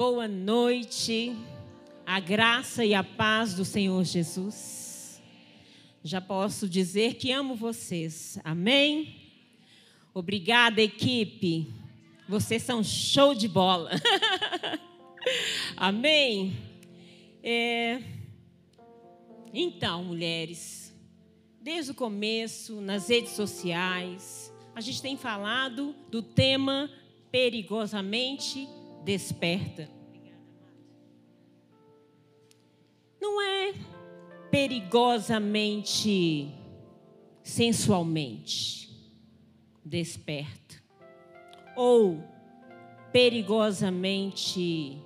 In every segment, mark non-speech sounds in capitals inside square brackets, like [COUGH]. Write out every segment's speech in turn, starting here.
Boa noite, a graça e a paz do Senhor Jesus. Já posso dizer que amo vocês, amém? Obrigada, equipe. Vocês são show de bola. [LAUGHS] amém? É... Então, mulheres, desde o começo, nas redes sociais, a gente tem falado do tema perigosamente desperta. Não é perigosamente sensualmente desperta ou perigosamente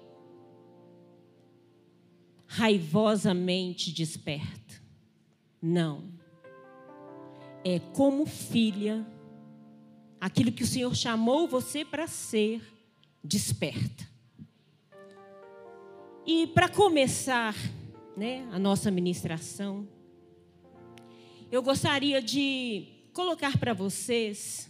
raivosamente desperta. Não. É como filha, aquilo que o Senhor chamou você para ser desperta. E para começar né, a nossa ministração, eu gostaria de colocar para vocês,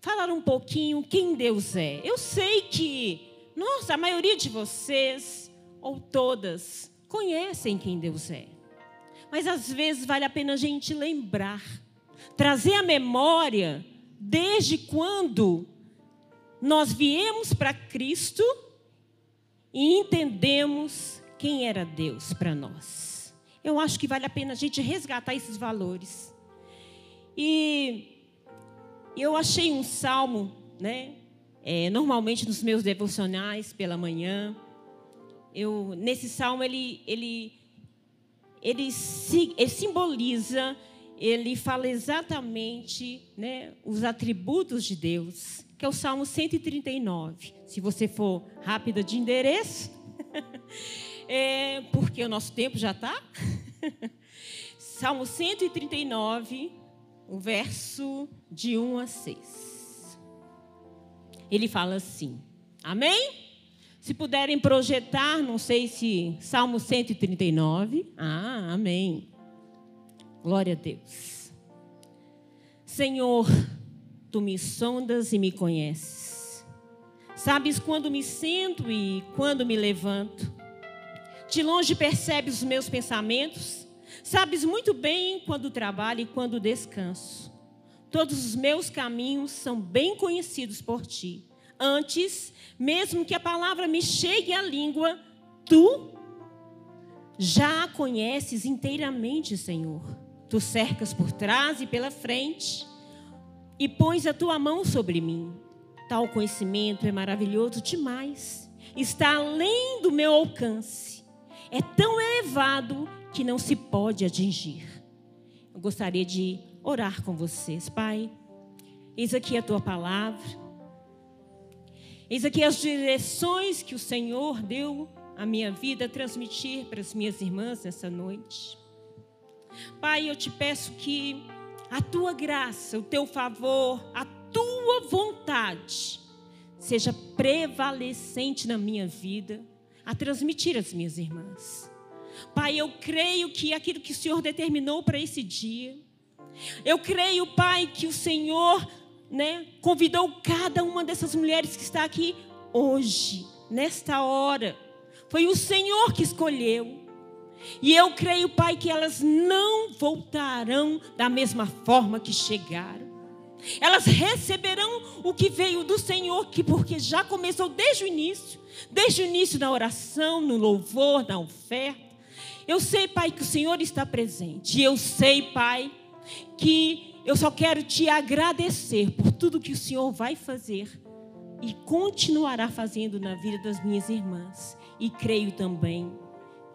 falar um pouquinho quem Deus é. Eu sei que, nossa, a maioria de vocês, ou todas, conhecem quem Deus é. Mas às vezes vale a pena a gente lembrar, trazer a memória desde quando nós viemos para Cristo e entendemos quem era Deus para nós. Eu acho que vale a pena a gente resgatar esses valores. E eu achei um salmo, né? É, normalmente nos meus devocionais pela manhã, eu nesse salmo ele ele ele, ele simboliza, ele fala exatamente, né, os atributos de Deus que é o Salmo 139. Se você for rápida de endereço, [LAUGHS] é, porque o nosso tempo já está. [LAUGHS] Salmo 139, o verso de 1 a 6. Ele fala assim: Amém? Se puderem projetar, não sei se Salmo 139. Ah, amém. Glória a Deus. Senhor, Tu me sondas e me conheces. Sabes quando me sento e quando me levanto. De longe percebes os meus pensamentos. Sabes muito bem quando trabalho e quando descanso. Todos os meus caminhos são bem conhecidos por ti. Antes, mesmo que a palavra me chegue à língua, tu já a conheces inteiramente, Senhor. Tu cercas por trás e pela frente e pões a tua mão sobre mim. Tal conhecimento é maravilhoso demais, está além do meu alcance, é tão elevado que não se pode atingir. Eu gostaria de orar com vocês, Pai. Eis aqui a tua palavra, eis aqui as direções que o Senhor deu à minha vida transmitir para as minhas irmãs nessa noite. Pai, eu te peço que a tua graça, o teu favor, a tua vontade seja prevalecente na minha vida, a transmitir às minhas irmãs. Pai, eu creio que aquilo que o Senhor determinou para esse dia, eu creio, Pai, que o Senhor, né, convidou cada uma dessas mulheres que está aqui hoje, nesta hora. Foi o Senhor que escolheu. E eu creio, Pai, que elas não voltarão da mesma forma que chegaram. Elas receberão o que veio do Senhor, que porque já começou desde o início, desde o início da oração, no louvor, na oferta. Eu sei, Pai, que o Senhor está presente. E eu sei, Pai, que eu só quero te agradecer por tudo que o Senhor vai fazer e continuará fazendo na vida das minhas irmãs. E creio também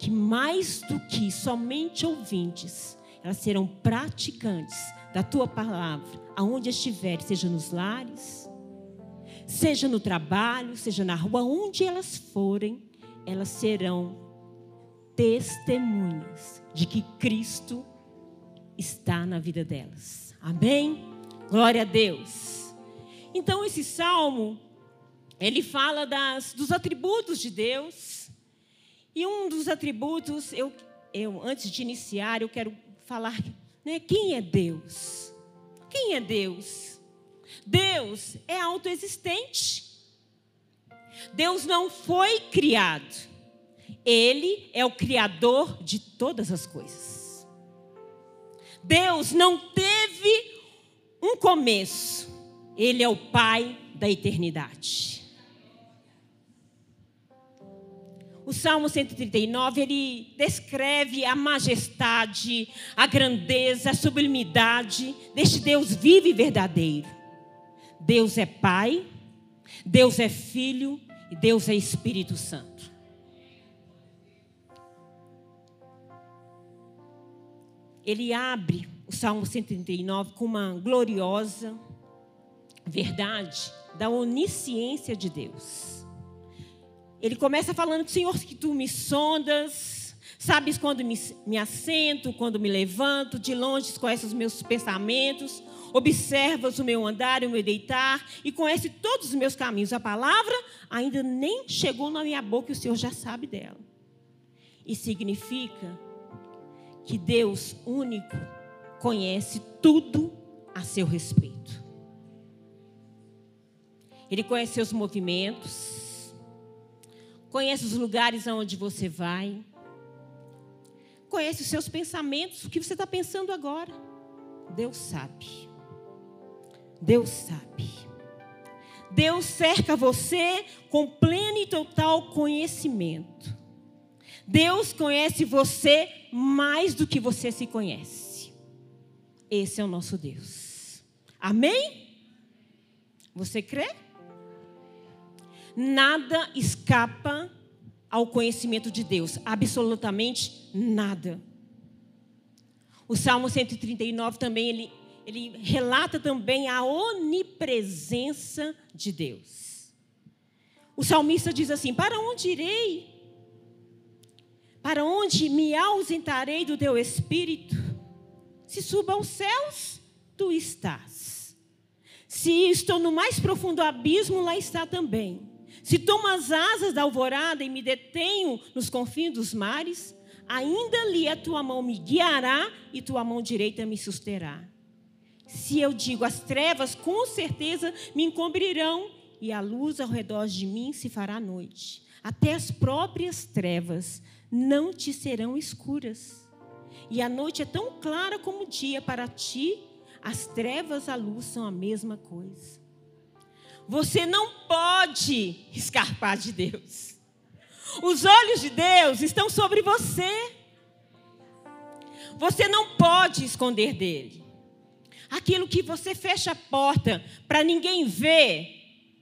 que mais do que somente ouvintes, elas serão praticantes da tua palavra, aonde estiverem, seja nos lares, seja no trabalho, seja na rua, onde elas forem, elas serão testemunhas de que Cristo está na vida delas. Amém? Glória a Deus. Então esse salmo ele fala das, dos atributos de Deus. E um dos atributos, eu, eu antes de iniciar, eu quero falar, né, quem é Deus? Quem é Deus? Deus é autoexistente. Deus não foi criado. Ele é o criador de todas as coisas. Deus não teve um começo. Ele é o pai da eternidade. O Salmo 139, ele descreve a majestade, a grandeza, a sublimidade deste Deus vivo e verdadeiro. Deus é Pai, Deus é Filho e Deus é Espírito Santo. Ele abre o Salmo 139 com uma gloriosa verdade da onisciência de Deus. Ele começa falando Senhor, que tu me sondas, sabes quando me, me assento, quando me levanto, de longe conheces os meus pensamentos, observas o meu andar e o meu deitar, e conhece todos os meus caminhos. A palavra ainda nem chegou na minha boca e o Senhor já sabe dela. E significa que Deus único conhece tudo a seu respeito. Ele conhece seus movimentos, conhece os lugares aonde você vai, conhece os seus pensamentos, o que você está pensando agora. Deus sabe. Deus sabe. Deus cerca você com pleno e total conhecimento. Deus conhece você mais do que você se conhece. Esse é o nosso Deus. Amém? Você crê? Nada escapa ao conhecimento de Deus, absolutamente nada. O Salmo 139 também ele, ele relata também a onipresença de Deus. O salmista diz assim: Para onde irei? Para onde me ausentarei do teu espírito? Se suba aos céus, tu estás. Se estou no mais profundo abismo, lá está também. Se tomo as asas da alvorada e me detenho nos confins dos mares, ainda ali a tua mão me guiará e tua mão direita me susterá. Se eu digo as trevas, com certeza me encobrirão e a luz ao redor de mim se fará noite. Até as próprias trevas não te serão escuras. E a noite é tão clara como o dia para ti, as trevas a luz são a mesma coisa. Você não pode escapar de Deus. Os olhos de Deus estão sobre você. Você não pode esconder dele. Aquilo que você fecha a porta para ninguém ver,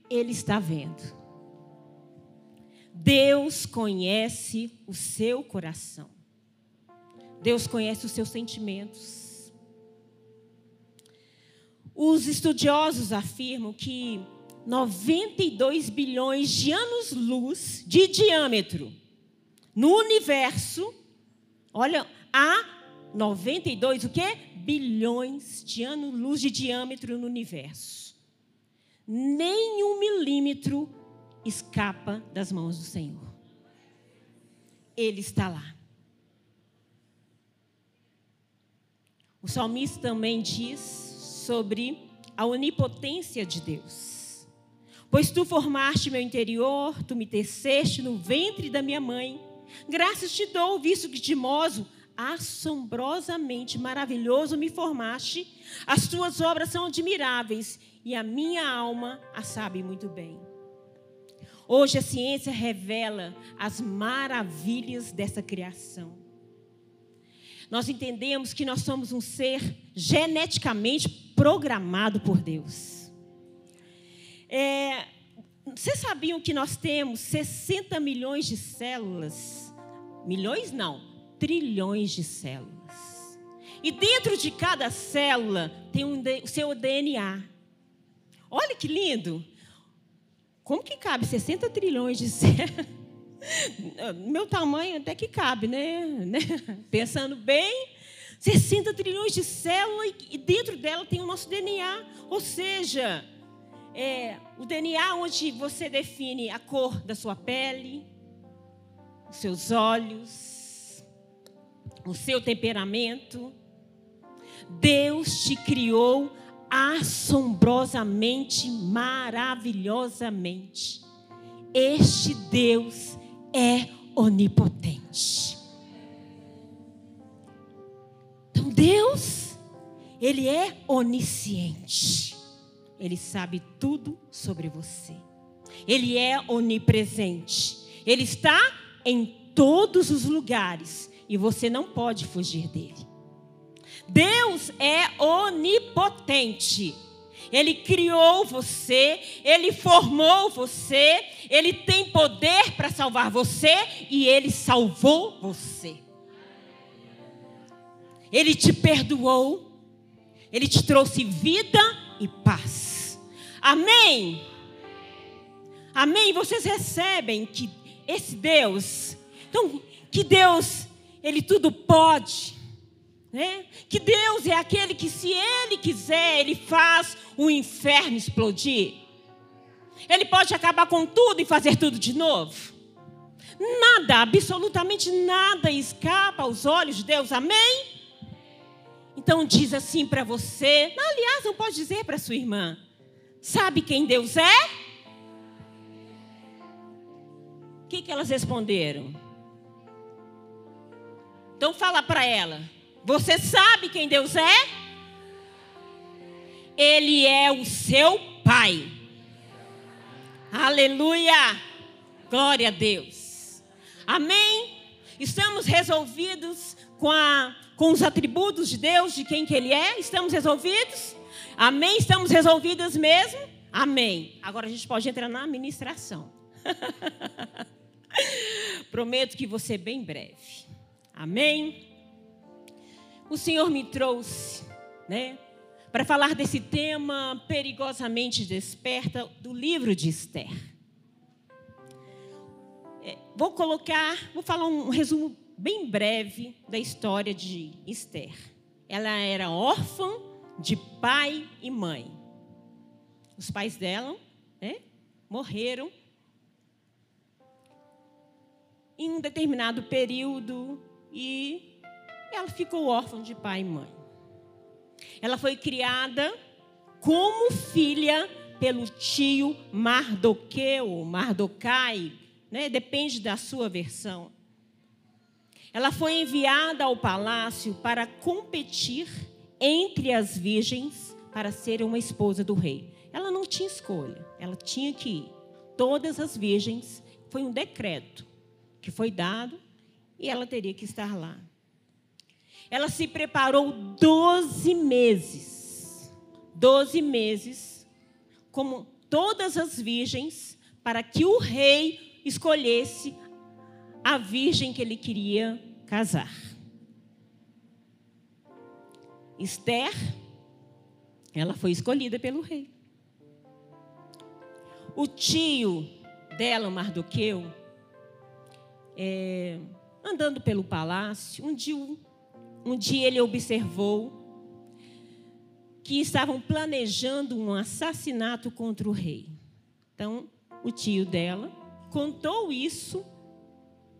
ele está vendo. Deus conhece o seu coração. Deus conhece os seus sentimentos. Os estudiosos afirmam que 92 bilhões de anos-luz de diâmetro no universo. Olha, há 92 o quê? Bilhões de anos-luz de diâmetro no universo. Nenhum milímetro escapa das mãos do Senhor. Ele está lá. O salmista também diz sobre a onipotência de Deus. Pois tu formaste meu interior, tu me teceste no ventre da minha mãe. Graças te dou, visto que de modo assombrosamente maravilhoso me formaste. As tuas obras são admiráveis e a minha alma a sabe muito bem. Hoje a ciência revela as maravilhas dessa criação. Nós entendemos que nós somos um ser geneticamente programado por Deus. É, vocês sabiam que nós temos 60 milhões de células? Milhões não, trilhões de células. E dentro de cada célula tem um, o seu DNA. Olha que lindo! Como que cabe 60 trilhões de células [LAUGHS] Meu tamanho até que cabe, né? né? [LAUGHS] Pensando bem, 60 trilhões de células e dentro dela tem o nosso DNA. Ou seja, é, o DNA onde você define a cor da sua pele, os seus olhos, o seu temperamento. Deus te criou assombrosamente, maravilhosamente. Este Deus é onipotente. Então Deus, ele é onisciente. Ele sabe tudo sobre você. Ele é onipresente. Ele está em todos os lugares e você não pode fugir dele. Deus é onipotente. Ele criou você, ele formou você, ele tem poder para salvar você e ele salvou você. Ele te perdoou, ele te trouxe vida e paz. Amém? Amém? Vocês recebem que esse Deus, então, que Deus, ele tudo pode. Né? Que Deus é aquele que, se Ele quiser, Ele faz o inferno explodir. Ele pode acabar com tudo e fazer tudo de novo. Nada, absolutamente nada escapa aos olhos de Deus, amém? Então diz assim para você, aliás, não pode dizer para sua irmã, sabe quem Deus é? O que, que elas responderam? Então fala para ela, você sabe quem Deus é? Ele é o seu Pai. Aleluia! Glória a Deus. Amém? Estamos resolvidos com, a, com os atributos de Deus, de quem que Ele é? Estamos resolvidos? Amém? Estamos resolvidas mesmo? Amém. Agora a gente pode entrar na administração. [LAUGHS] Prometo que você bem breve. Amém? o Senhor me trouxe, né, para falar desse tema perigosamente desperta do livro de Esther. É, vou colocar, vou falar um resumo bem breve da história de Esther. Ela era órfã de pai e mãe. Os pais dela né, morreram em um determinado período e ela ficou órfã de pai e mãe. Ela foi criada como filha pelo tio Mardoqueu, Mardocai, né? depende da sua versão. Ela foi enviada ao palácio para competir entre as virgens para ser uma esposa do rei. Ela não tinha escolha, ela tinha que ir. Todas as virgens, foi um decreto que foi dado e ela teria que estar lá. Ela se preparou 12 meses. 12 meses, como todas as virgens, para que o rei escolhesse a virgem que ele queria casar. Esther, ela foi escolhida pelo rei. O tio dela, Mardoqueu, é, andando pelo palácio, um dia um dia ele observou que estavam planejando um assassinato contra o rei. Então, o tio dela contou isso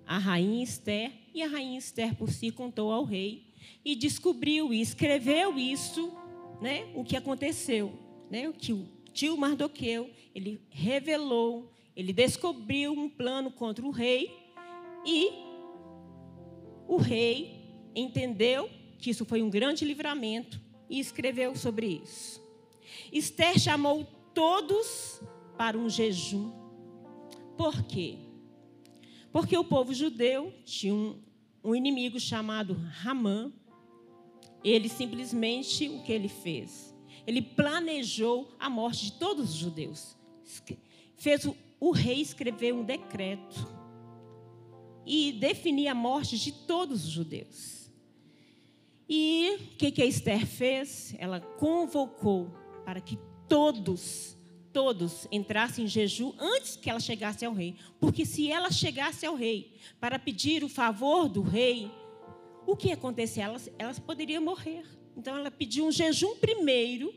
à rainha Esther, e a rainha Esther por si contou ao rei, e descobriu e escreveu isso, né, o que aconteceu, né, o que o tio Mardoqueu, ele revelou, ele descobriu um plano contra o rei, e o rei entendeu que isso foi um grande livramento e escreveu sobre isso. Esther chamou todos para um jejum. Por quê? Porque o povo judeu tinha um, um inimigo chamado Ramã. Ele simplesmente, o que ele fez? Ele planejou a morte de todos os judeus. Fez o, o rei escrever um decreto e definir a morte de todos os judeus. E o que, que Esther fez? Ela convocou para que todos, todos entrassem em jejum antes que ela chegasse ao rei. Porque se ela chegasse ao rei para pedir o favor do rei, o que ia acontecer? Elas, elas poderiam morrer. Então ela pediu um jejum primeiro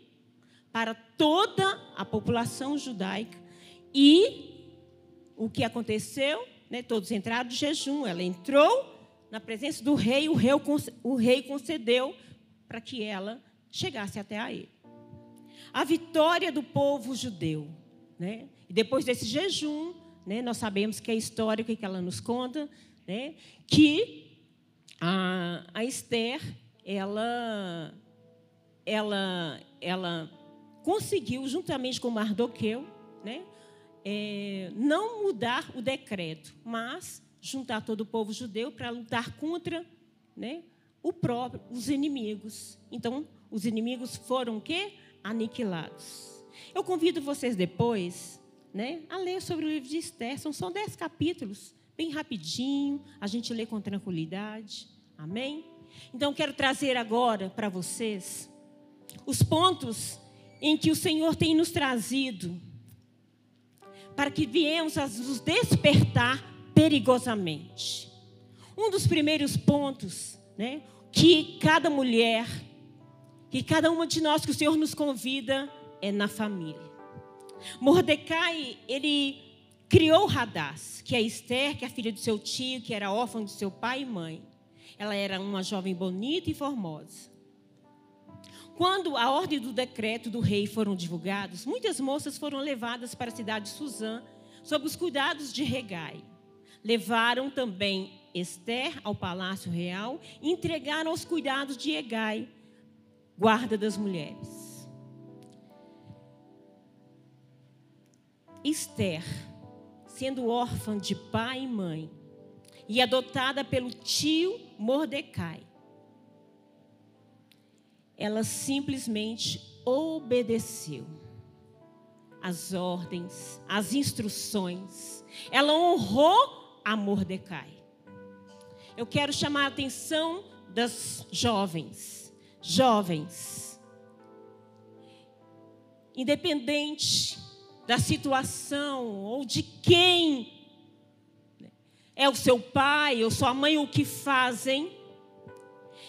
para toda a população judaica. E o que aconteceu? Né, todos entraram de jejum. Ela entrou na presença do rei, o rei, o rei concedeu para que ela chegasse até a ele a vitória do povo judeu. Né? E depois desse jejum, né, nós sabemos que é histórico que ela nos conta, né, que a, a Esther, ela, ela, ela conseguiu, juntamente com Mardoqueu, né, é, não mudar o decreto, mas juntar todo o povo judeu para lutar contra né, o próprio, os inimigos. Então, os inimigos foram o quê? aniquilados. Eu convido vocês depois né, a ler sobre o livro de Esther. São só dez capítulos, bem rapidinho, a gente lê com tranquilidade. Amém? Então, quero trazer agora para vocês os pontos em que o Senhor tem nos trazido para que viemos a nos despertar perigosamente. Um dos primeiros pontos, né, que cada mulher que cada uma de nós que o Senhor nos convida é na família. Mordecai, ele criou Radás, que é Esther, que é a filha do seu tio, que era órfã de seu pai e mãe. Ela era uma jovem bonita e formosa. Quando a ordem do decreto do rei foram divulgados, muitas moças foram levadas para a cidade de Suzã, sob os cuidados de Regai. Levaram também Esther ao palácio real e entregaram aos cuidados de Regai, guarda das mulheres. Esther, sendo órfã de pai e mãe, e adotada pelo tio Mordecai, ela simplesmente obedeceu as ordens, as instruções. Ela honrou a Mordecai. Eu quero chamar a atenção das jovens jovens, independente da situação ou de quem é o seu pai ou sua mãe o que fazem,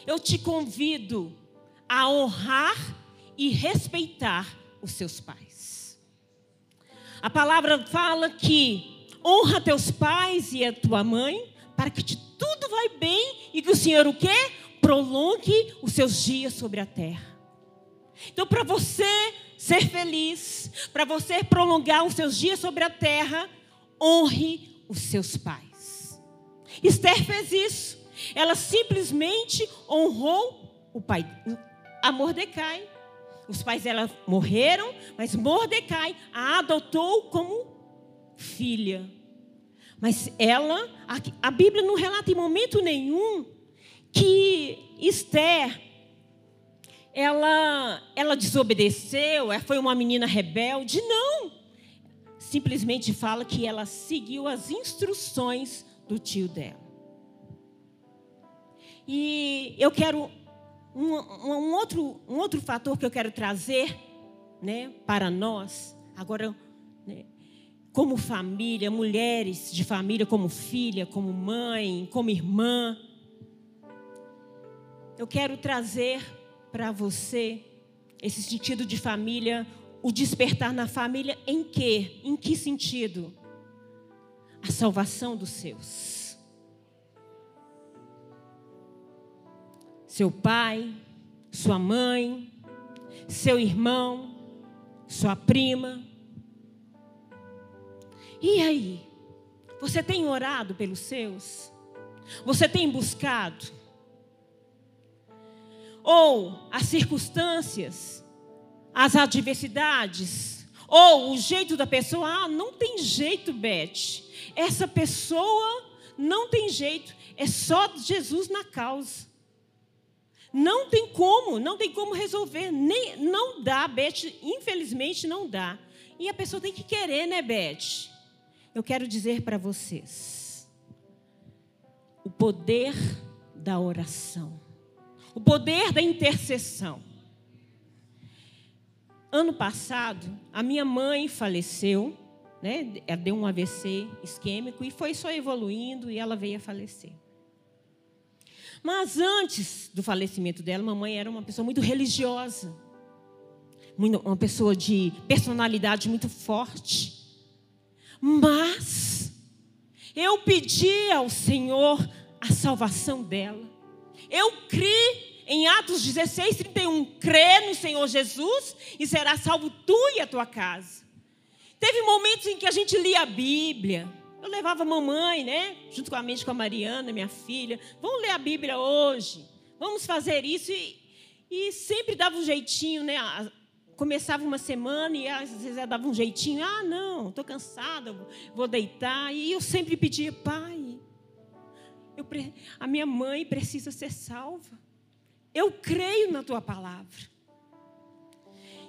eu te convido a honrar e respeitar os seus pais. A palavra fala que honra teus pais e a tua mãe para que te tudo vai bem e que o Senhor o quê? prolongue os seus dias sobre a terra. Então, para você ser feliz, para você prolongar os seus dias sobre a terra, honre os seus pais. Esther fez isso. Ela simplesmente honrou o pai, a Mordecai. Os pais dela morreram, mas Mordecai a adotou como filha. Mas ela, a, a Bíblia não relata em momento nenhum que Esther, ela, ela desobedeceu, ela foi uma menina rebelde. Não. Simplesmente fala que ela seguiu as instruções do tio dela. E eu quero um, um, outro, um outro fator que eu quero trazer né, para nós, agora, né, como família, mulheres de família, como filha, como mãe, como irmã eu quero trazer para você esse sentido de família, o despertar na família em que? Em que sentido? A salvação dos seus. Seu pai, sua mãe, seu irmão, sua prima. E aí? Você tem orado pelos seus? Você tem buscado? Ou as circunstâncias, as adversidades, ou o jeito da pessoa, ah, não tem jeito, Beth. Essa pessoa não tem jeito, é só Jesus na causa. Não tem como, não tem como resolver, nem não dá, Beth, infelizmente não dá. E a pessoa tem que querer, né, Beth? Eu quero dizer para vocês o poder da oração o poder da intercessão. ano passado, a minha mãe faleceu, né? Ela deu um AVC isquêmico e foi só evoluindo e ela veio a falecer. Mas antes do falecimento dela, mamãe era uma pessoa muito religiosa, uma pessoa de personalidade muito forte. Mas eu pedi ao Senhor a salvação dela. Eu criei em Atos 16, 31, crê no Senhor Jesus e será salvo tu e a tua casa. Teve momentos em que a gente lia a Bíblia, eu levava a mamãe, né? Junto com a mente com a Mariana, minha filha. Vamos ler a Bíblia hoje. Vamos fazer isso. E, e sempre dava um jeitinho, né? Começava uma semana e às vezes dava um jeitinho. Ah, não, estou cansada, vou deitar. E eu sempre pedia, pai, eu, a minha mãe precisa ser salva. Eu creio na tua palavra.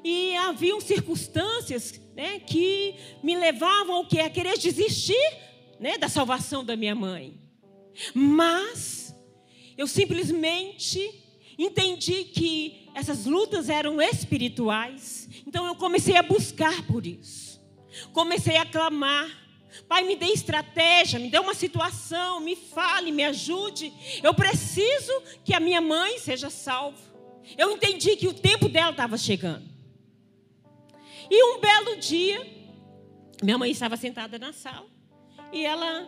E haviam circunstâncias né, que me levavam ao que? A querer desistir né, da salvação da minha mãe. Mas eu simplesmente entendi que essas lutas eram espirituais. Então eu comecei a buscar por isso. Comecei a clamar. Pai, me dê estratégia, me dê uma situação, me fale, me ajude. Eu preciso que a minha mãe seja salva. Eu entendi que o tempo dela estava chegando. E um belo dia, minha mãe estava sentada na sala e ela,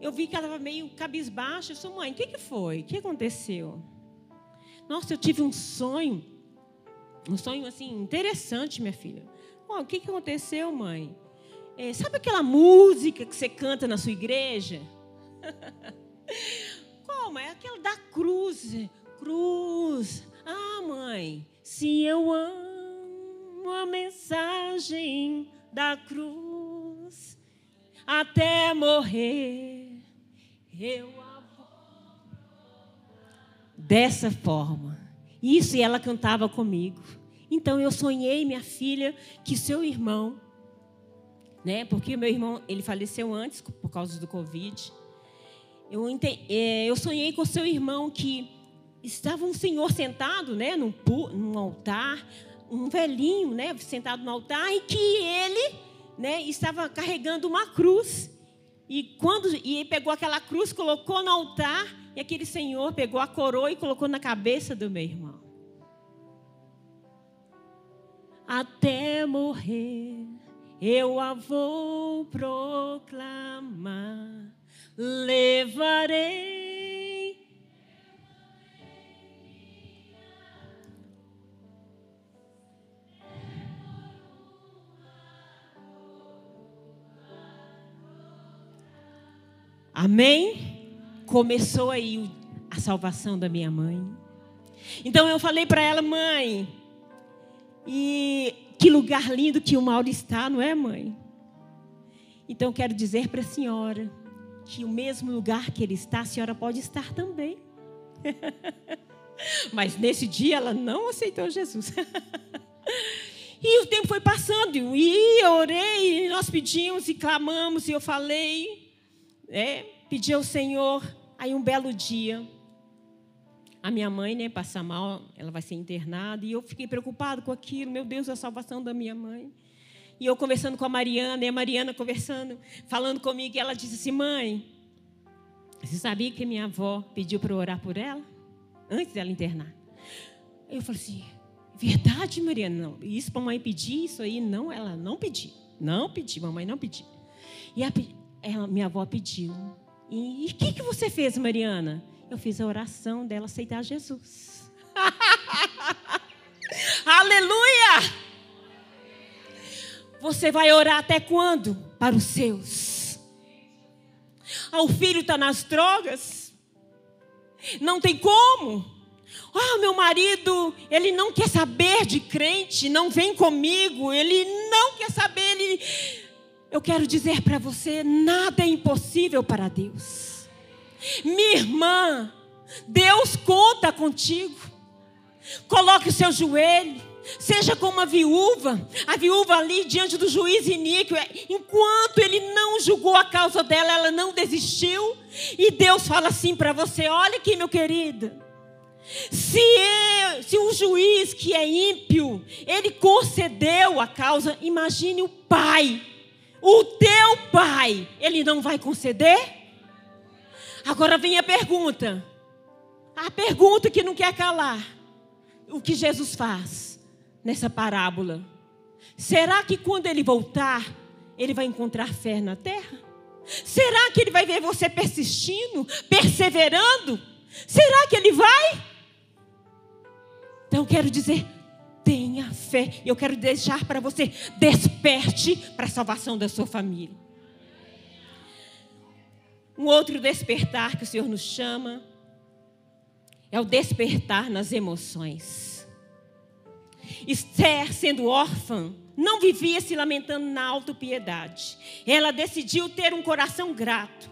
eu vi que ela estava meio cabisbaixa. Eu disse, mãe, o que, que foi? O que aconteceu? Nossa, eu tive um sonho, um sonho assim interessante, minha filha. Oh, o que, que aconteceu, mãe? É, sabe aquela música que você canta na sua igreja? [LAUGHS] Como? É aquela da cruz. Cruz. Ah, mãe, se eu amo uma mensagem da cruz até morrer. Eu dessa forma. Isso e ela cantava comigo. Então eu sonhei, minha filha, que seu irmão, né? Porque meu irmão ele faleceu antes por causa do Covid. Eu, é, eu sonhei com seu irmão que estava um senhor sentado, né, num, num altar, um velhinho, né, sentado no altar, e que ele, né, estava carregando uma cruz. E quando e ele pegou aquela cruz, colocou no altar, e aquele senhor pegou a coroa e colocou na cabeça do meu irmão. Até morrer, eu a vou proclamar, levarei Amém? Começou aí a salvação da minha mãe. Então eu falei para ela, mãe, e que lugar lindo que o Mauro está, não é, mãe? Então quero dizer para a senhora que o mesmo lugar que ele está, a senhora pode estar também. [LAUGHS] Mas nesse dia ela não aceitou Jesus. [LAUGHS] e o tempo foi passando, e eu orei, e nós pedimos e clamamos, e eu falei, é, pedi ao Senhor, aí um belo dia, a minha mãe, né, passa mal, ela vai ser internada, e eu fiquei preocupado com aquilo, meu Deus, a salvação da minha mãe. E eu conversando com a Mariana, e a Mariana conversando, falando comigo, e ela disse assim: Mãe, você sabia que minha avó pediu para eu orar por ela? Antes dela internar. Eu falei assim: Verdade, Mariana? Não. Isso para a mãe pedir, isso aí, não, ela não pediu. Não pediu, mamãe não pediu. E a, ela, minha avó pediu. E o que, que você fez, Mariana? Eu fiz a oração dela aceitar Jesus. [LAUGHS] Aleluia! Você vai orar até quando? Para os seus. Ah, o filho está nas drogas. Não tem como. Ah, meu marido, ele não quer saber de crente, não vem comigo, ele não quer saber, ele eu quero dizer para você: nada é impossível para Deus. Minha irmã, Deus conta contigo. Coloque o seu joelho. Seja como uma viúva, a viúva ali diante do juiz iníquo, enquanto ele não julgou a causa dela, ela não desistiu. E Deus fala assim para você: olha aqui, meu querido, Se, se o juiz que é ímpio, ele concedeu a causa, imagine o pai, o teu pai, ele não vai conceder? Agora vem a pergunta, a pergunta que não quer calar: o que Jesus faz nessa parábola? Será que quando ele voltar, ele vai encontrar fé na terra? Será que ele vai ver você persistindo, perseverando? Será que ele vai? Então eu quero dizer, tenha fé. Eu quero deixar para você, desperte para a salvação da sua família. Um outro despertar que o Senhor nos chama é o despertar nas emoções. Esther, sendo órfã, não vivia se lamentando na autopiedade. Ela decidiu ter um coração grato.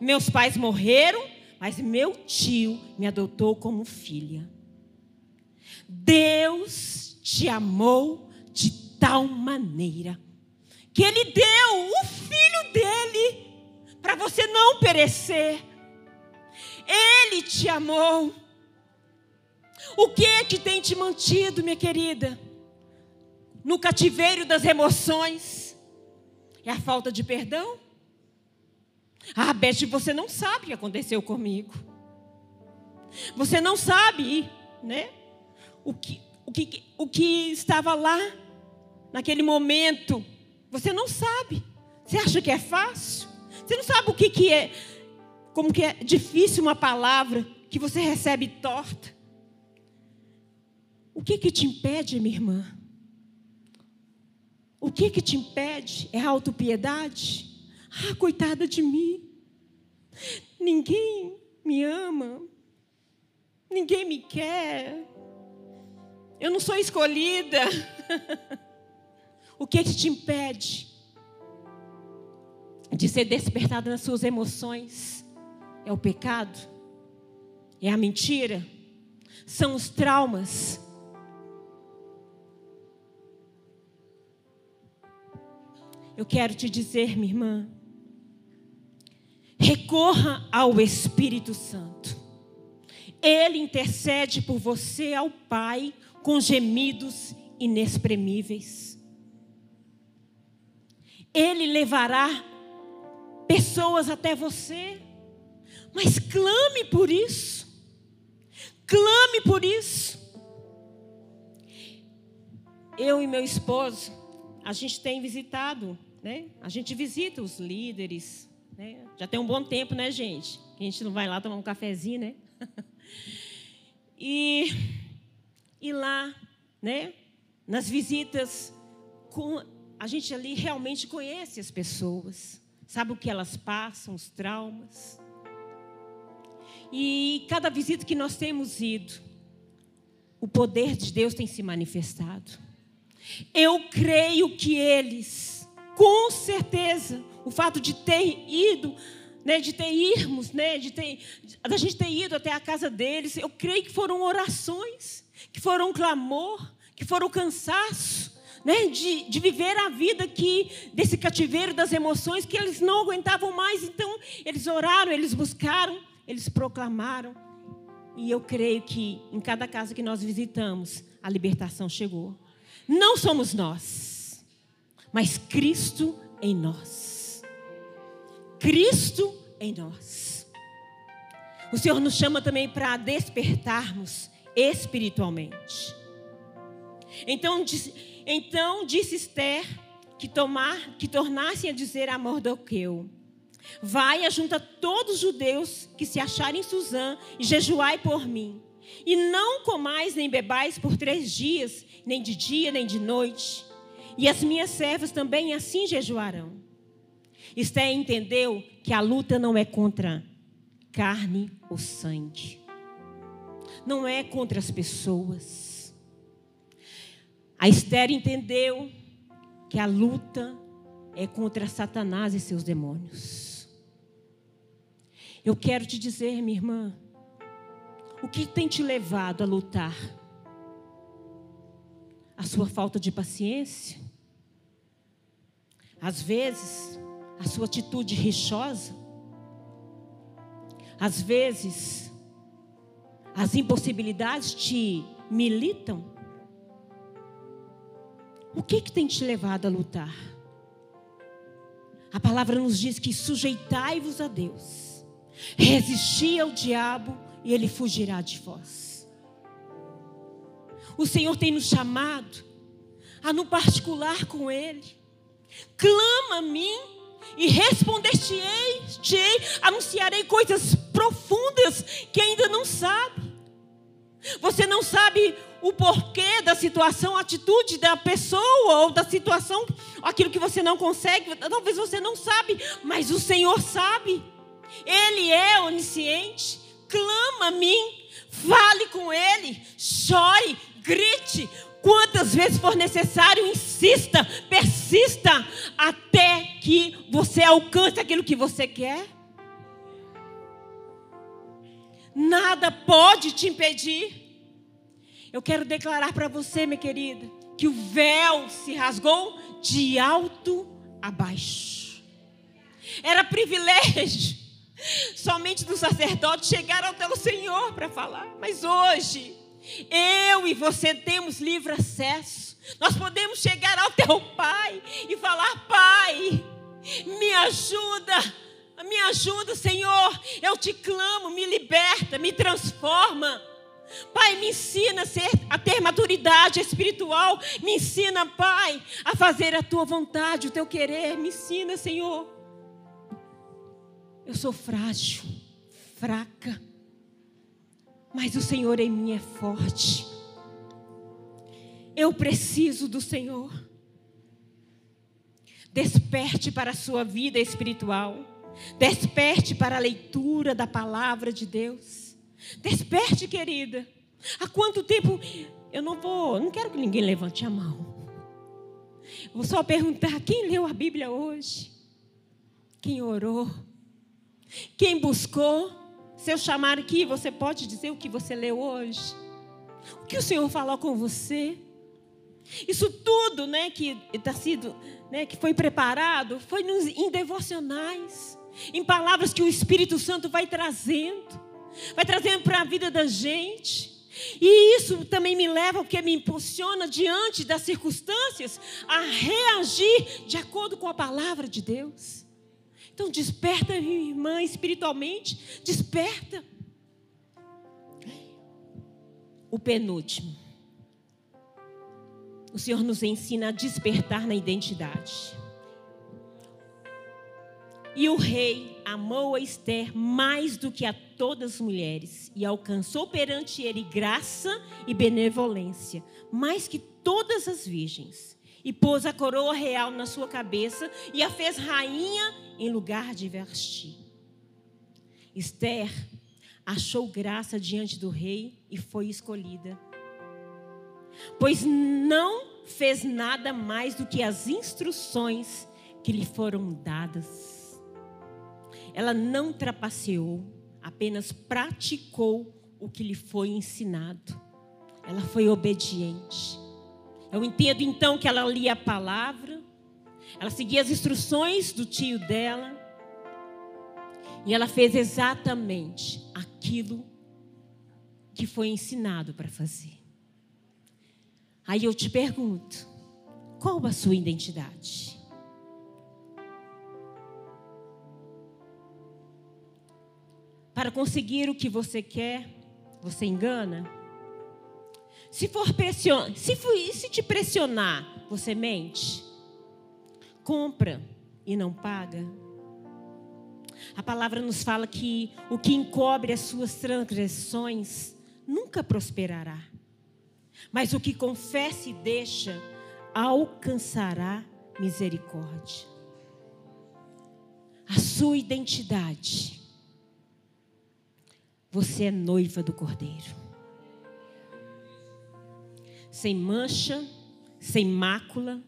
Meus pais morreram, mas meu tio me adotou como filha. Deus te amou de tal maneira que Ele deu o filho dele para você não perecer. Ele te amou. O que é que tem te mantido, minha querida? No cativeiro das emoções? É a falta de perdão? Ah, Beth, você não sabe o que aconteceu comigo. Você não sabe, né? o que, o que, o que estava lá, naquele momento. Você não sabe. Você acha que é fácil? Você não sabe o que, que é, como que é difícil uma palavra que você recebe torta. O que que te impede, minha irmã? O que que te impede? É a autopiedade? Ah, coitada de mim. Ninguém me ama. Ninguém me quer. Eu não sou escolhida. [LAUGHS] o que, que te impede de ser despertada nas suas emoções? É o pecado? É a mentira? São os traumas? Eu quero te dizer, minha irmã, recorra ao Espírito Santo. Ele intercede por você ao Pai com gemidos inexprimíveis. Ele levará pessoas até você, mas clame por isso. Clame por isso. Eu e meu esposo, a gente tem visitado, né? A gente visita os líderes, né? Já tem um bom tempo, né, gente? Que a gente não vai lá tomar um cafezinho, né? [LAUGHS] e e lá, né, nas visitas, com, a gente ali realmente conhece as pessoas, sabe o que elas passam, os traumas. E cada visita que nós temos ido, o poder de Deus tem se manifestado. Eu creio que eles, com certeza, o fato de ter ido, né, de ter irmos, né, de ter, da gente ter ido até a casa deles, eu creio que foram orações que foram clamor, que foram cansaço, né, de, de viver a vida que desse cativeiro das emoções que eles não aguentavam mais. Então, eles oraram, eles buscaram, eles proclamaram. E eu creio que em cada casa que nós visitamos, a libertação chegou. Não somos nós, mas Cristo em nós. Cristo em nós. O Senhor nos chama também para despertarmos espiritualmente. Então, então disse Esther que, tomar, que tornassem a dizer a Mordoqueu: Vai, ajunta todos os judeus que se acharem em Suzã e jejuai por mim. E não comais nem bebais por três dias, nem de dia nem de noite. E as minhas servas também assim jejuarão. Esther entendeu que a luta não é contra carne ou sangue não é contra as pessoas. A Esther entendeu que a luta é contra Satanás e seus demônios. Eu quero te dizer, minha irmã, o que tem te levado a lutar? A sua falta de paciência? Às vezes, a sua atitude rixosa? Às vezes, As impossibilidades te militam? O que, que tem te levado a lutar? A palavra nos diz que sujeitai-vos a Deus, resisti ao diabo e ele fugirá de vós. O Senhor tem nos chamado a no particular com Ele. Clama a mim e responder-te-ei, anunciarei coisas profundas que ainda não sabe. Você não sabe o porquê da situação, a atitude da pessoa ou da situação, aquilo que você não consegue, talvez você não sabe, mas o Senhor sabe. Ele é onisciente. Clama a mim, fale com ele, chore, grite, quantas vezes for necessário, insista, persista, até que você alcance aquilo que você quer. Nada pode te impedir. Eu quero declarar para você, minha querida, que o véu se rasgou de alto a baixo. Era privilégio [LAUGHS] somente do sacerdote chegar até o Senhor para falar, mas hoje eu e você temos livre acesso. Nós podemos chegar ao teu Pai e falar: Pai, me ajuda, me ajuda, Senhor. Eu te clamo, me liberta, me transforma. Pai, me ensina a, ser, a ter maturidade espiritual. Me ensina, Pai, a fazer a tua vontade, o teu querer. Me ensina, Senhor. Eu sou frágil, fraca mas o Senhor em mim é forte. Eu preciso do Senhor. Desperte para a sua vida espiritual. Desperte para a leitura da palavra de Deus. Desperte, querida. Há quanto tempo eu não vou, não quero que ninguém levante a mão. Vou só perguntar quem leu a Bíblia hoje? Quem orou? Quem buscou? Se eu chamar aqui, você pode dizer o que você leu hoje? O que o Senhor falou com você? Isso tudo, né, que está sido, né, que foi preparado, foi nos, em devocionais, em palavras que o Espírito Santo vai trazendo, vai trazendo para a vida da gente. E isso também me leva, porque me impulsiona diante das circunstâncias, a reagir de acordo com a palavra de Deus. Então desperta, minha irmã, espiritualmente, desperta. O penúltimo. O Senhor nos ensina a despertar na identidade. E o rei amou a Esther mais do que a todas as mulheres e alcançou perante ele graça e benevolência, mais que todas as virgens e pôs a coroa real na sua cabeça e a fez rainha em lugar de Vasti. Esther achou graça diante do rei e foi escolhida. Pois não fez nada mais do que as instruções que lhe foram dadas. Ela não trapaceou, apenas praticou o que lhe foi ensinado. Ela foi obediente. Eu entendo então que ela lia a palavra, ela seguia as instruções do tio dela, e ela fez exatamente aquilo que foi ensinado para fazer. Aí eu te pergunto: qual a sua identidade? Para conseguir o que você quer, você engana? Se for pressionar, se, for, se te pressionar, você mente? Compra e não paga? A palavra nos fala que o que encobre as suas transgressões nunca prosperará. Mas o que confessa e deixa alcançará misericórdia. A sua identidade. Você é noiva do Cordeiro sem mancha, sem mácula.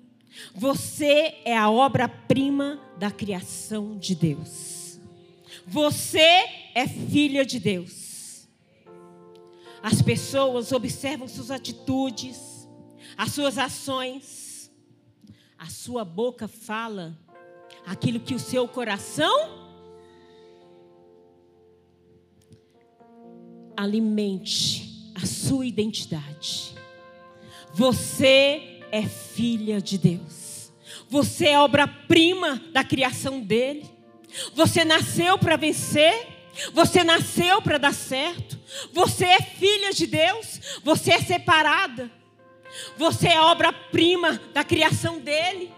Você é a obra-prima da criação de Deus. Você é filha de Deus. As pessoas observam suas atitudes, as suas ações. A sua boca fala aquilo que o seu coração alimente a sua identidade. Você é filha de Deus. Você é obra-prima da criação dele. Você nasceu para vencer. Você nasceu para dar certo. Você é filha de Deus. Você é separada. Você é obra-prima da criação dele.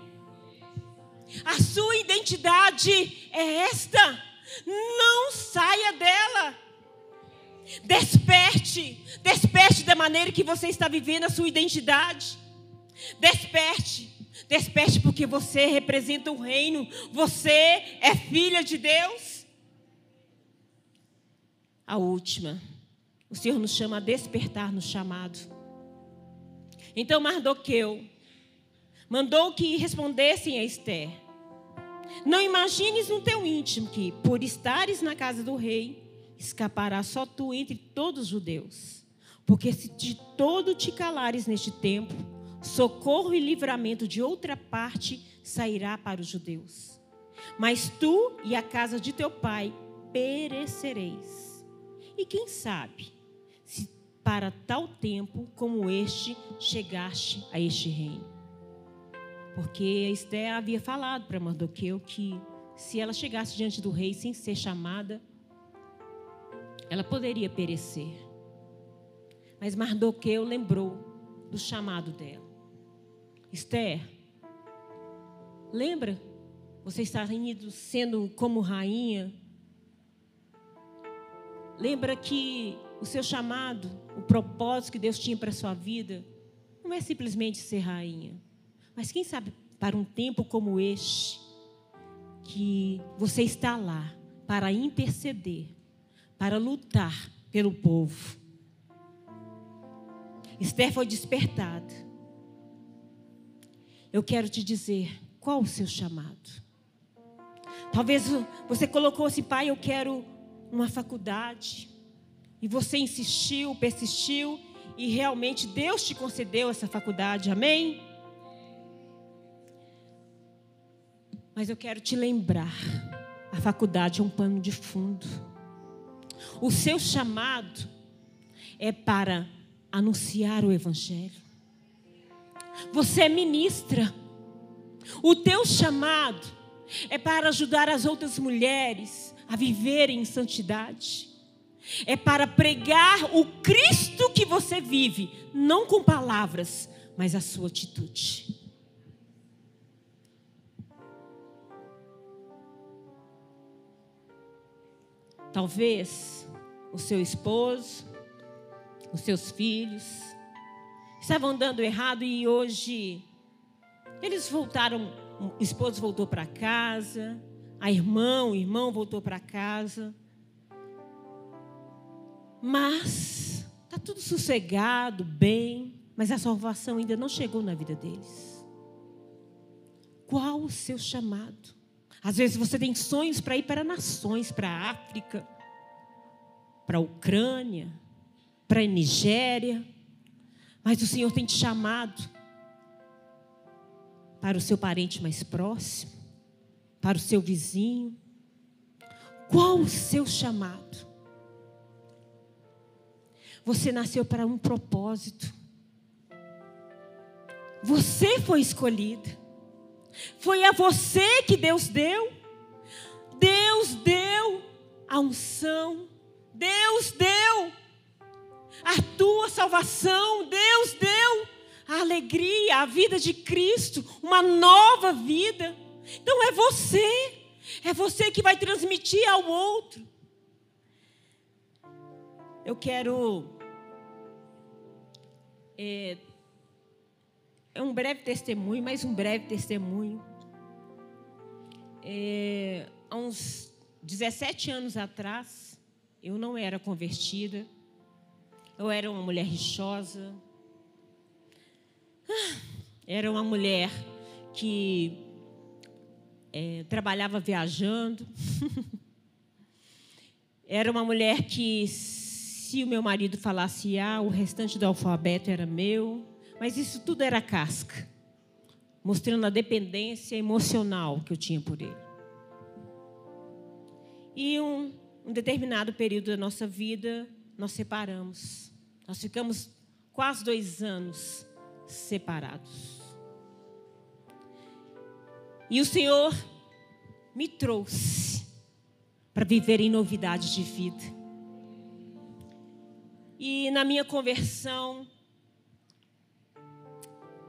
A sua identidade é esta. Não saia dela. Desperte. Desperte da maneira que você está vivendo a sua identidade. Desperte. Desperte porque você representa o reino. Você é filha de Deus. A última. O Senhor nos chama a despertar no chamado. Então Mardoqueu mandou que respondessem a Esther. Não imagines no teu íntimo que, por estares na casa do rei, escapará só tu entre todos os judeus. Porque se de todo te calares neste tempo, socorro e livramento de outra parte sairá para os judeus. Mas tu e a casa de teu pai perecereis. E quem sabe se para tal tempo como este chegaste a este reino? Porque Esther havia falado para Mardoqueu que se ela chegasse diante do rei sem ser chamada, ela poderia perecer. Mas Mardoqueu lembrou do chamado dela. Esther, lembra? Você está sendo como rainha. Lembra que o seu chamado, o propósito que Deus tinha para a sua vida, não é simplesmente ser rainha. Mas quem sabe para um tempo como este, que você está lá para interceder, para lutar pelo povo. Esther foi despertada. Eu quero te dizer qual o seu chamado. Talvez você colocou assim, pai, eu quero uma faculdade. E você insistiu, persistiu, e realmente Deus te concedeu essa faculdade, amém? Mas eu quero te lembrar: a faculdade é um pano de fundo. O seu chamado é para anunciar o Evangelho. Você é ministra. O teu chamado é para ajudar as outras mulheres a viverem em santidade. É para pregar o Cristo que você vive, não com palavras, mas a sua atitude. Talvez o seu esposo, os seus filhos estavam dando errado e hoje eles voltaram, o esposo voltou para casa, a irmã, o irmão voltou para casa. Mas está tudo sossegado, bem, mas a salvação ainda não chegou na vida deles. Qual o seu chamado? Às vezes você tem sonhos para ir para nações, para a África, para a Ucrânia, para a Nigéria, mas o Senhor tem te chamado para o seu parente mais próximo, para o seu vizinho. Qual o seu chamado? Você nasceu para um propósito. Você foi escolhida. Foi a você que Deus deu. Deus deu a unção. Deus deu a tua salvação. Deus deu a alegria, a vida de Cristo, uma nova vida. Então é você. É você que vai transmitir ao outro. Eu quero é, é um breve testemunho, mais um breve testemunho. É, há uns 17 anos atrás, eu não era convertida. Eu era uma mulher rixosa. Ah, era uma mulher que é, trabalhava viajando. [LAUGHS] era uma mulher que, se o meu marido falasse A, o restante do alfabeto era meu. Mas isso tudo era casca, mostrando a dependência emocional que eu tinha por ele. E um, um determinado período da nossa vida, nós separamos. Nós ficamos quase dois anos separados. E o Senhor me trouxe para viver em novidade de vida. E na minha conversão,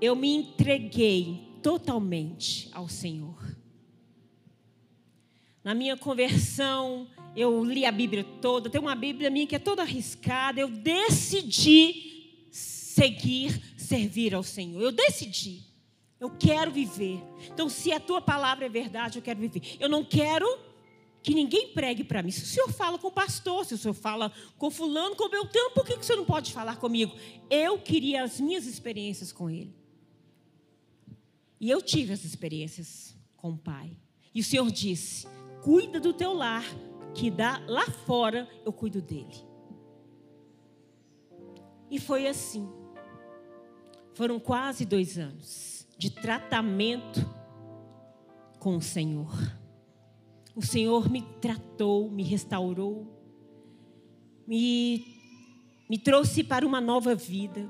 eu me entreguei totalmente ao Senhor. Na minha conversão, eu li a Bíblia toda, tem uma Bíblia minha que é toda arriscada. Eu decidi seguir, servir ao Senhor. Eu decidi. Eu quero viver. Então, se a tua palavra é verdade, eu quero viver. Eu não quero que ninguém pregue para mim. Se o senhor fala com o pastor, se o senhor fala com fulano, com o Beltrano, por que o senhor não pode falar comigo? Eu queria as minhas experiências com ele. E eu tive as experiências com o pai. E o senhor disse: cuida do teu lar, que dá lá fora eu cuido dele. E foi assim. Foram quase dois anos de tratamento com o Senhor. O Senhor me tratou, me restaurou, me, me trouxe para uma nova vida.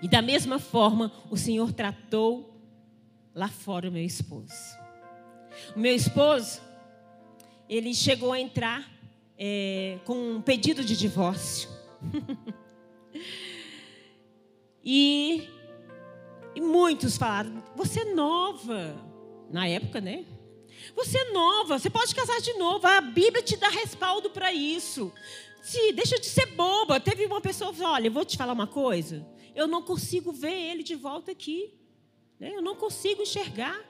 E da mesma forma, o Senhor tratou lá fora o meu esposo. O meu esposo, ele chegou a entrar é, com um pedido de divórcio. [LAUGHS] e, e muitos falaram: você é nova. Na época, né? Você é nova, você pode casar de novo. A Bíblia te dá respaldo para isso. Se, deixa de ser boba. Teve uma pessoa que falou: Olha, eu vou te falar uma coisa. Eu não consigo ver ele de volta aqui. Né? Eu não consigo enxergar.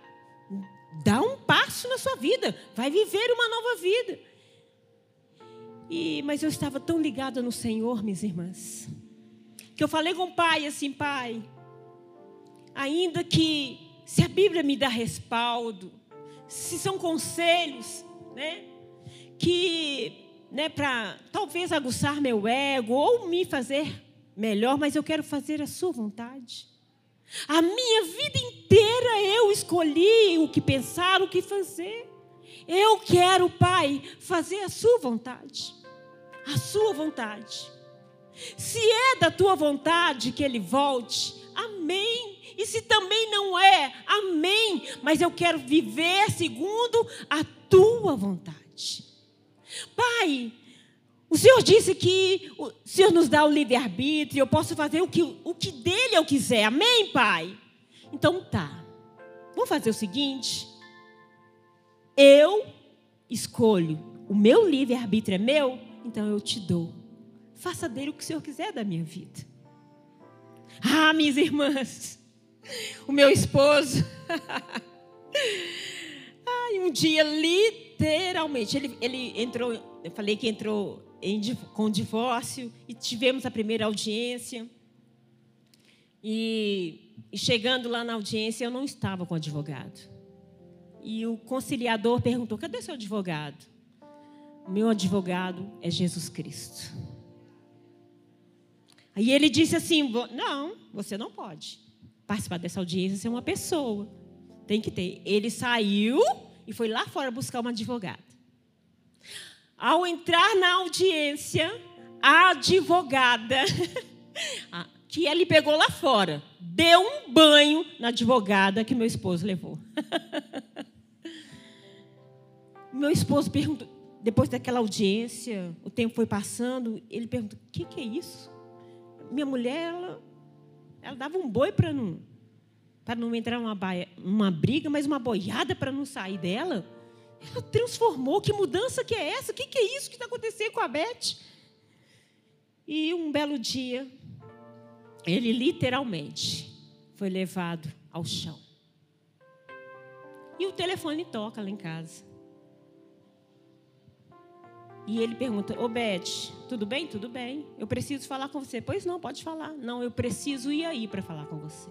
Dá um passo na sua vida. Vai viver uma nova vida. E, mas eu estava tão ligada no Senhor, minhas irmãs, que eu falei com o pai assim, pai, ainda que se a Bíblia me dá respaldo, se são conselhos, né, que, né, para talvez aguçar meu ego ou me fazer melhor, mas eu quero fazer a sua vontade. A minha vida inteira eu escolhi o que pensar, o que fazer. Eu quero, Pai, fazer a sua vontade. A sua vontade. Se é da tua vontade que ele volte, amém. E se também não é, amém. Mas eu quero viver segundo a tua vontade. Pai, o Senhor disse que o Senhor nos dá o livre-arbítrio, eu posso fazer o que, o que dele eu quiser. Amém, Pai? Então tá. Vamos fazer o seguinte. Eu escolho. O meu livre-arbítrio é meu, então eu te dou. Faça dele o que o Senhor quiser da minha vida. Ah, minhas irmãs, o meu esposo. [LAUGHS] Ai, um dia, literalmente, ele, ele entrou, eu falei que entrou em, com divórcio, e tivemos a primeira audiência. E, e chegando lá na audiência, eu não estava com o advogado. E o conciliador perguntou: cadê seu advogado? Meu advogado é Jesus Cristo. Aí ele disse assim: não, você não pode participar dessa audiência ser uma pessoa. Tem que ter. Ele saiu e foi lá fora buscar uma advogada. Ao entrar na audiência, a advogada, [LAUGHS] que ele pegou lá fora, deu um banho na advogada que meu esposo levou. [LAUGHS] meu esposo perguntou, depois daquela audiência, o tempo foi passando, ele perguntou: o que, que é isso? Minha mulher, ela ela dava um boi para não, não entrar numa uma briga, mas uma boiada para não sair dela. Ela transformou. Que mudança que é essa? O que, que é isso que está acontecendo com a Beth? E um belo dia, ele literalmente foi levado ao chão. E o telefone toca lá em casa. E ele pergunta: Ô Beth, tudo bem? Tudo bem. Eu preciso falar com você. Pois não, pode falar. Não, eu preciso ir aí para falar com você.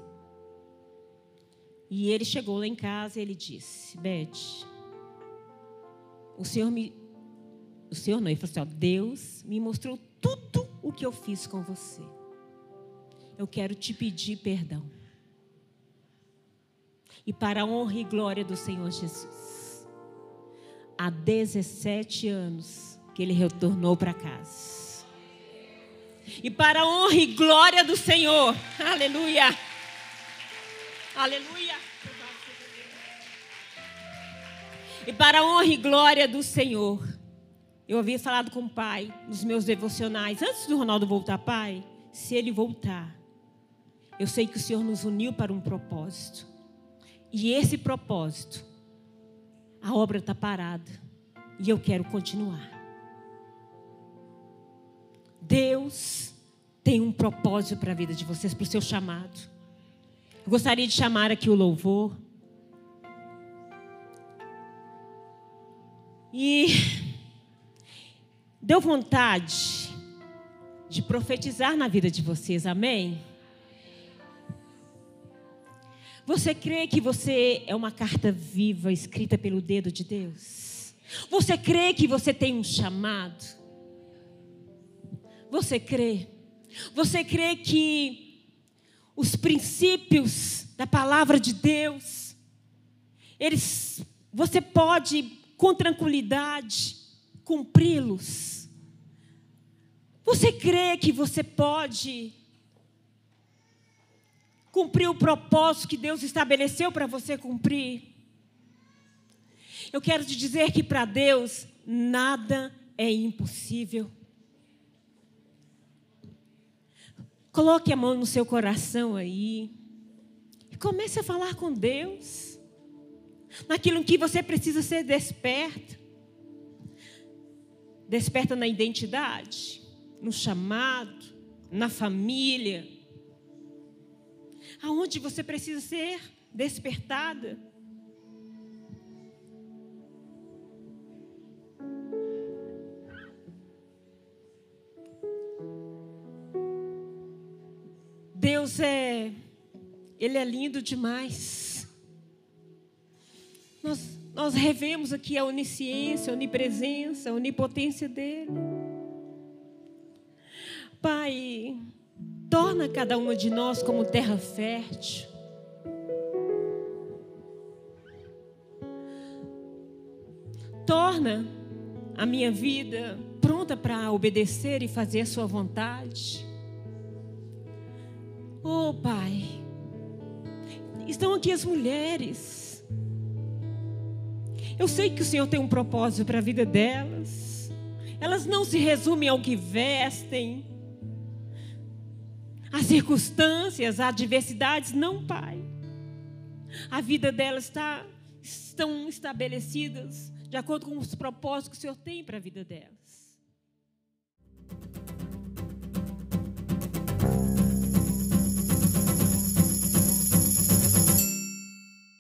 E ele chegou lá em casa e ele disse: Beth, o Senhor me. O Senhor não, ele falou assim: ó, Deus me mostrou tudo o que eu fiz com você. Eu quero te pedir perdão. E para a honra e glória do Senhor Jesus. Há 17 anos que ele retornou para casa. E para a honra e glória do Senhor. Aleluia. Aleluia. E para a honra e glória do Senhor. Eu havia falado com o pai nos meus devocionais, antes do Ronaldo voltar, pai, se ele voltar, eu sei que o Senhor nos uniu para um propósito. E esse propósito, a obra está parada. E eu quero continuar. Deus tem um propósito para a vida de vocês, para o seu chamado. Eu gostaria de chamar aqui o louvor. E [LAUGHS] deu vontade de profetizar na vida de vocês, amém? Você crê que você é uma carta viva escrita pelo dedo de Deus? Você crê que você tem um chamado? Você crê? Você crê que os princípios da palavra de Deus, eles, você pode com tranquilidade cumpri-los? Você crê que você pode cumprir o propósito que Deus estabeleceu para você cumprir? Eu quero te dizer que para Deus nada é impossível. Coloque a mão no seu coração aí. E comece a falar com Deus. Naquilo em que você precisa ser desperto. Desperta na identidade no chamado, na família. Aonde você precisa ser despertada. Deus é, Ele é lindo demais. Nós, nós revemos aqui a onisciência, a onipresença, a onipotência dEle. Pai, torna cada uma de nós como terra fértil. Torna a minha vida pronta para obedecer e fazer a Sua vontade. Oh, Pai, estão aqui as mulheres. Eu sei que o Senhor tem um propósito para a vida delas. Elas não se resumem ao que vestem, as circunstâncias, as adversidades, não, Pai. A vida delas está, estão estabelecidas de acordo com os propósitos que o Senhor tem para a vida delas.